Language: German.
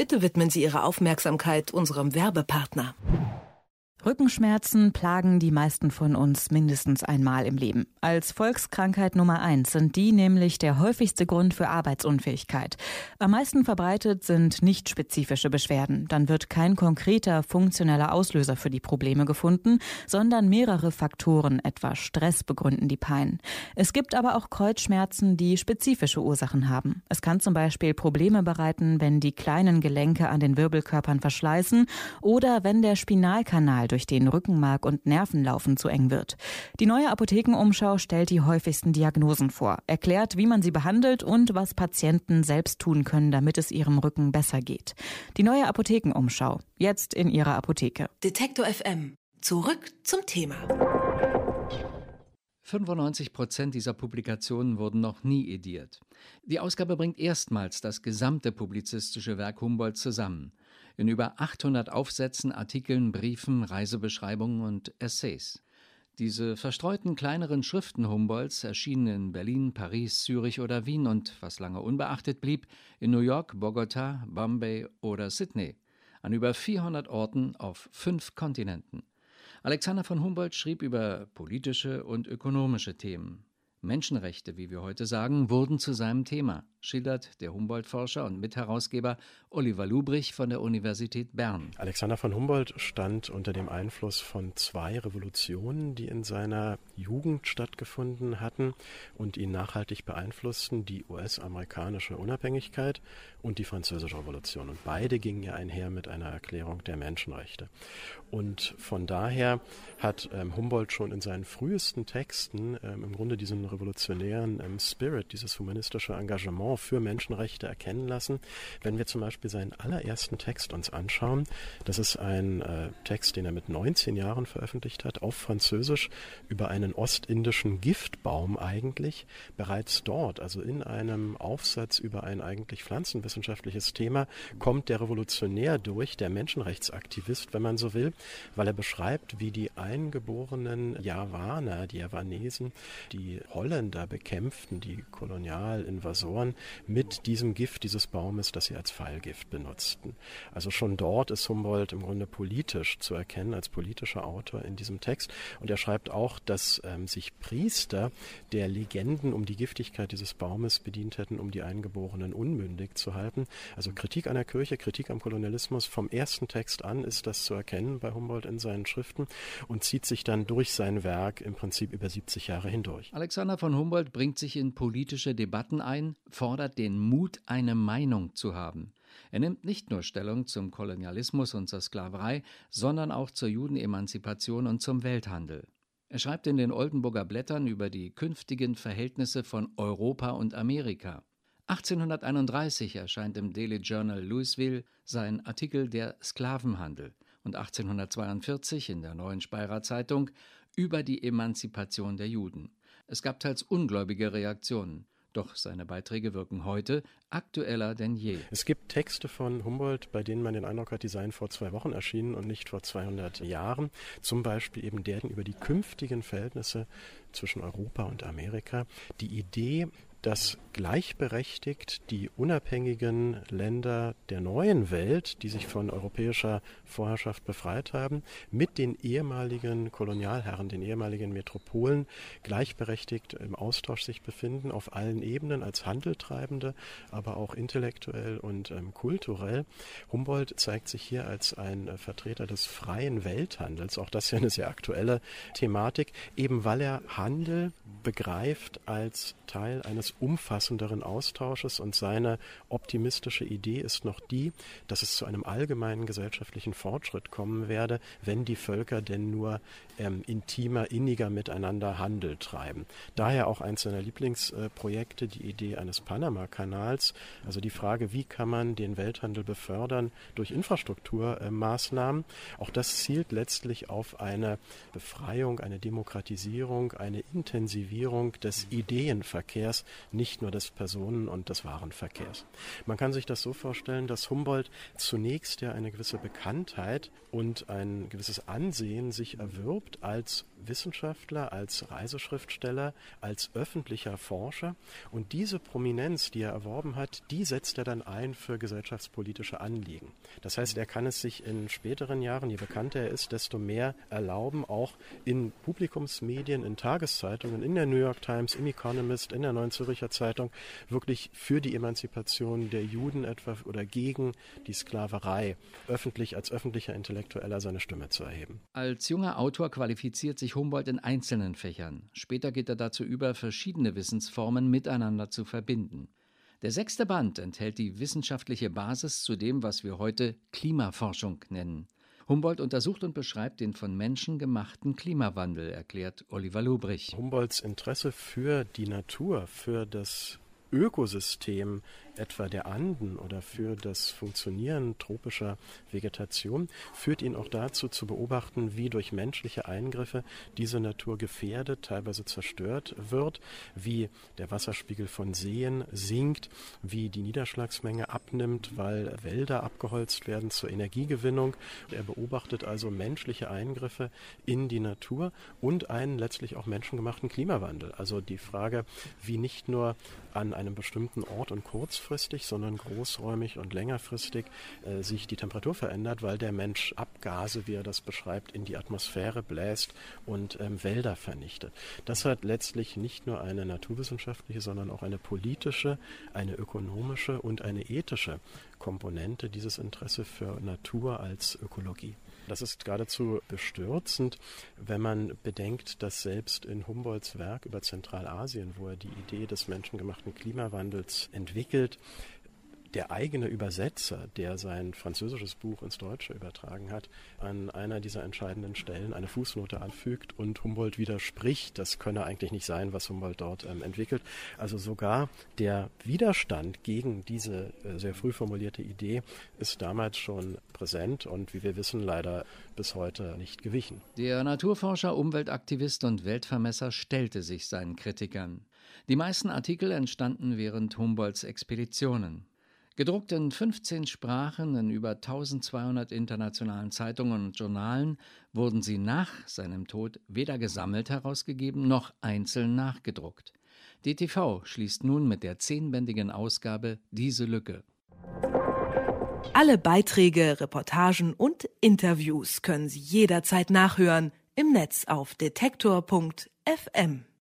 Bitte widmen Sie Ihre Aufmerksamkeit unserem Werbepartner. Rückenschmerzen plagen die meisten von uns mindestens einmal im Leben. Als Volkskrankheit Nummer eins sind die nämlich der häufigste Grund für Arbeitsunfähigkeit. Am meisten verbreitet sind nicht spezifische Beschwerden. Dann wird kein konkreter funktioneller Auslöser für die Probleme gefunden, sondern mehrere Faktoren, etwa Stress, begründen die Pein. Es gibt aber auch Kreuzschmerzen, die spezifische Ursachen haben. Es kann zum Beispiel Probleme bereiten, wenn die kleinen Gelenke an den Wirbelkörpern verschleißen oder wenn der Spinalkanal durch den Rückenmark und Nervenlaufen zu eng wird. Die neue Apothekenumschau stellt die häufigsten Diagnosen vor, erklärt, wie man sie behandelt und was Patienten selbst tun können, damit es ihrem Rücken besser geht. Die neue Apothekenumschau, jetzt in Ihrer Apotheke. Detektor FM. Zurück zum Thema. 95 Prozent dieser Publikationen wurden noch nie ediert. Die Ausgabe bringt erstmals das gesamte publizistische Werk Humboldt zusammen in über 800 Aufsätzen, Artikeln, Briefen, Reisebeschreibungen und Essays. Diese verstreuten kleineren Schriften Humboldts erschienen in Berlin, Paris, Zürich oder Wien und, was lange unbeachtet blieb, in New York, Bogota, Bombay oder Sydney, an über 400 Orten auf fünf Kontinenten. Alexander von Humboldt schrieb über politische und ökonomische Themen. Menschenrechte, wie wir heute sagen, wurden zu seinem Thema schildert der Humboldt-Forscher und Mitherausgeber Oliver Lubrich von der Universität Bern. Alexander von Humboldt stand unter dem Einfluss von zwei Revolutionen, die in seiner Jugend stattgefunden hatten und ihn nachhaltig beeinflussten, die US-amerikanische Unabhängigkeit und die französische Revolution. Und beide gingen ja einher mit einer Erklärung der Menschenrechte. Und von daher hat ähm, Humboldt schon in seinen frühesten Texten ähm, im Grunde diesen revolutionären ähm, Spirit, dieses humanistische Engagement für Menschenrechte erkennen lassen. Wenn wir zum Beispiel seinen allerersten Text uns anschauen, das ist ein äh, Text, den er mit 19 Jahren veröffentlicht hat, auf Französisch über einen ostindischen Giftbaum eigentlich. Bereits dort, also in einem Aufsatz über ein eigentlich pflanzenwissenschaftliches Thema, kommt der Revolutionär durch, der Menschenrechtsaktivist, wenn man so will, weil er beschreibt, wie die eingeborenen Javaner, die Javanesen, die Holländer bekämpften, die Kolonialinvasoren, mit diesem Gift dieses Baumes, das sie als Pfeilgift benutzten. Also schon dort ist Humboldt im Grunde politisch zu erkennen, als politischer Autor in diesem Text. Und er schreibt auch, dass ähm, sich Priester der Legenden um die Giftigkeit dieses Baumes bedient hätten, um die Eingeborenen unmündig zu halten. Also Kritik an der Kirche, Kritik am Kolonialismus, vom ersten Text an ist das zu erkennen bei Humboldt in seinen Schriften und zieht sich dann durch sein Werk im Prinzip über 70 Jahre hindurch. Alexander von Humboldt bringt sich in politische Debatten ein, fordert den Mut, eine Meinung zu haben. Er nimmt nicht nur Stellung zum Kolonialismus und zur Sklaverei, sondern auch zur Judenemanzipation und zum Welthandel. Er schreibt in den Oldenburger Blättern über die künftigen Verhältnisse von Europa und Amerika. 1831 erscheint im Daily Journal Louisville sein Artikel Der Sklavenhandel und 1842 in der Neuen Speyerer Zeitung über die Emanzipation der Juden. Es gab teils ungläubige Reaktionen. Doch seine Beiträge wirken heute aktueller denn je. Es gibt Texte von Humboldt, bei denen man den Eindruck hat, die seien vor zwei Wochen erschienen und nicht vor 200 Jahren. Zum Beispiel eben der über die künftigen Verhältnisse zwischen Europa und Amerika. Die Idee, dass gleichberechtigt die unabhängigen Länder der neuen Welt, die sich von europäischer Vorherrschaft befreit haben, mit den ehemaligen Kolonialherren, den ehemaligen Metropolen gleichberechtigt im Austausch sich befinden, auf allen Ebenen als Handeltreibende, aber auch intellektuell und ähm, kulturell. Humboldt zeigt sich hier als ein äh, Vertreter des freien Welthandels, auch das ist ja eine sehr aktuelle Thematik, eben weil er Handel begreift als Teil eines umfassenderen Austausches und seine optimistische Idee ist noch die, dass es zu einem allgemeinen gesellschaftlichen Fortschritt kommen werde, wenn die Völker denn nur ähm, intimer, inniger miteinander Handel treiben. Daher auch eins seiner Lieblingsprojekte, die Idee eines Panama-Kanals, also die Frage, wie kann man den Welthandel befördern durch Infrastrukturmaßnahmen. Auch das zielt letztlich auf eine Befreiung, eine Demokratisierung, eine Intensivierung des Ideenverkehrs nicht nur des Personen- und des Warenverkehrs. Man kann sich das so vorstellen, dass Humboldt zunächst ja eine gewisse Bekanntheit und ein gewisses Ansehen sich erwirbt als Wissenschaftler, als Reiseschriftsteller, als öffentlicher Forscher. Und diese Prominenz, die er erworben hat, die setzt er dann ein für gesellschaftspolitische Anliegen. Das heißt, er kann es sich in späteren Jahren, je bekannter er ist, desto mehr erlauben, auch in Publikumsmedien, in Tageszeitungen, in der New York Times, im Economist, in der Neuen Zürcher Zeitung, wirklich für die Emanzipation der Juden etwa oder gegen die Sklaverei öffentlich als öffentlicher Intellektueller seine Stimme zu erheben. Als junger Autor qualifiziert sich Humboldt in einzelnen Fächern. Später geht er dazu über, verschiedene Wissensformen miteinander zu verbinden. Der sechste Band enthält die wissenschaftliche Basis zu dem, was wir heute Klimaforschung nennen. Humboldt untersucht und beschreibt den von Menschen gemachten Klimawandel, erklärt Oliver Lubrich. Humboldts Interesse für die Natur, für das Ökosystem etwa der Anden oder für das Funktionieren tropischer Vegetation führt ihn auch dazu zu beobachten, wie durch menschliche Eingriffe diese Natur gefährdet, teilweise zerstört wird, wie der Wasserspiegel von Seen sinkt, wie die Niederschlagsmenge abnimmt, weil Wälder abgeholzt werden zur Energiegewinnung. Er beobachtet also menschliche Eingriffe in die Natur und einen letztlich auch menschengemachten Klimawandel. Also die Frage, wie nicht nur an einem bestimmten Ort und kurzfristig, sondern großräumig und längerfristig äh, sich die Temperatur verändert, weil der Mensch Abgase, wie er das beschreibt, in die Atmosphäre bläst und ähm, Wälder vernichtet. Das hat letztlich nicht nur eine naturwissenschaftliche, sondern auch eine politische, eine ökonomische und eine ethische Komponente, dieses Interesse für Natur als Ökologie. Das ist geradezu bestürzend, wenn man bedenkt, dass selbst in Humboldts Werk über Zentralasien, wo er die Idee des menschengemachten Klimawandels entwickelt, der eigene Übersetzer, der sein französisches Buch ins Deutsche übertragen hat, an einer dieser entscheidenden Stellen eine Fußnote anfügt und Humboldt widerspricht. Das könne eigentlich nicht sein, was Humboldt dort ähm, entwickelt. Also sogar der Widerstand gegen diese äh, sehr früh formulierte Idee ist damals schon präsent und wie wir wissen, leider bis heute nicht gewichen. Der Naturforscher, Umweltaktivist und Weltvermesser stellte sich seinen Kritikern. Die meisten Artikel entstanden während Humboldts Expeditionen. Gedruckt in 15 Sprachen in über 1200 internationalen Zeitungen und Journalen wurden sie nach seinem Tod weder gesammelt herausgegeben noch einzeln nachgedruckt. DTV schließt nun mit der zehnbändigen Ausgabe diese Lücke. Alle Beiträge, Reportagen und Interviews können Sie jederzeit nachhören im Netz auf detektor.fm.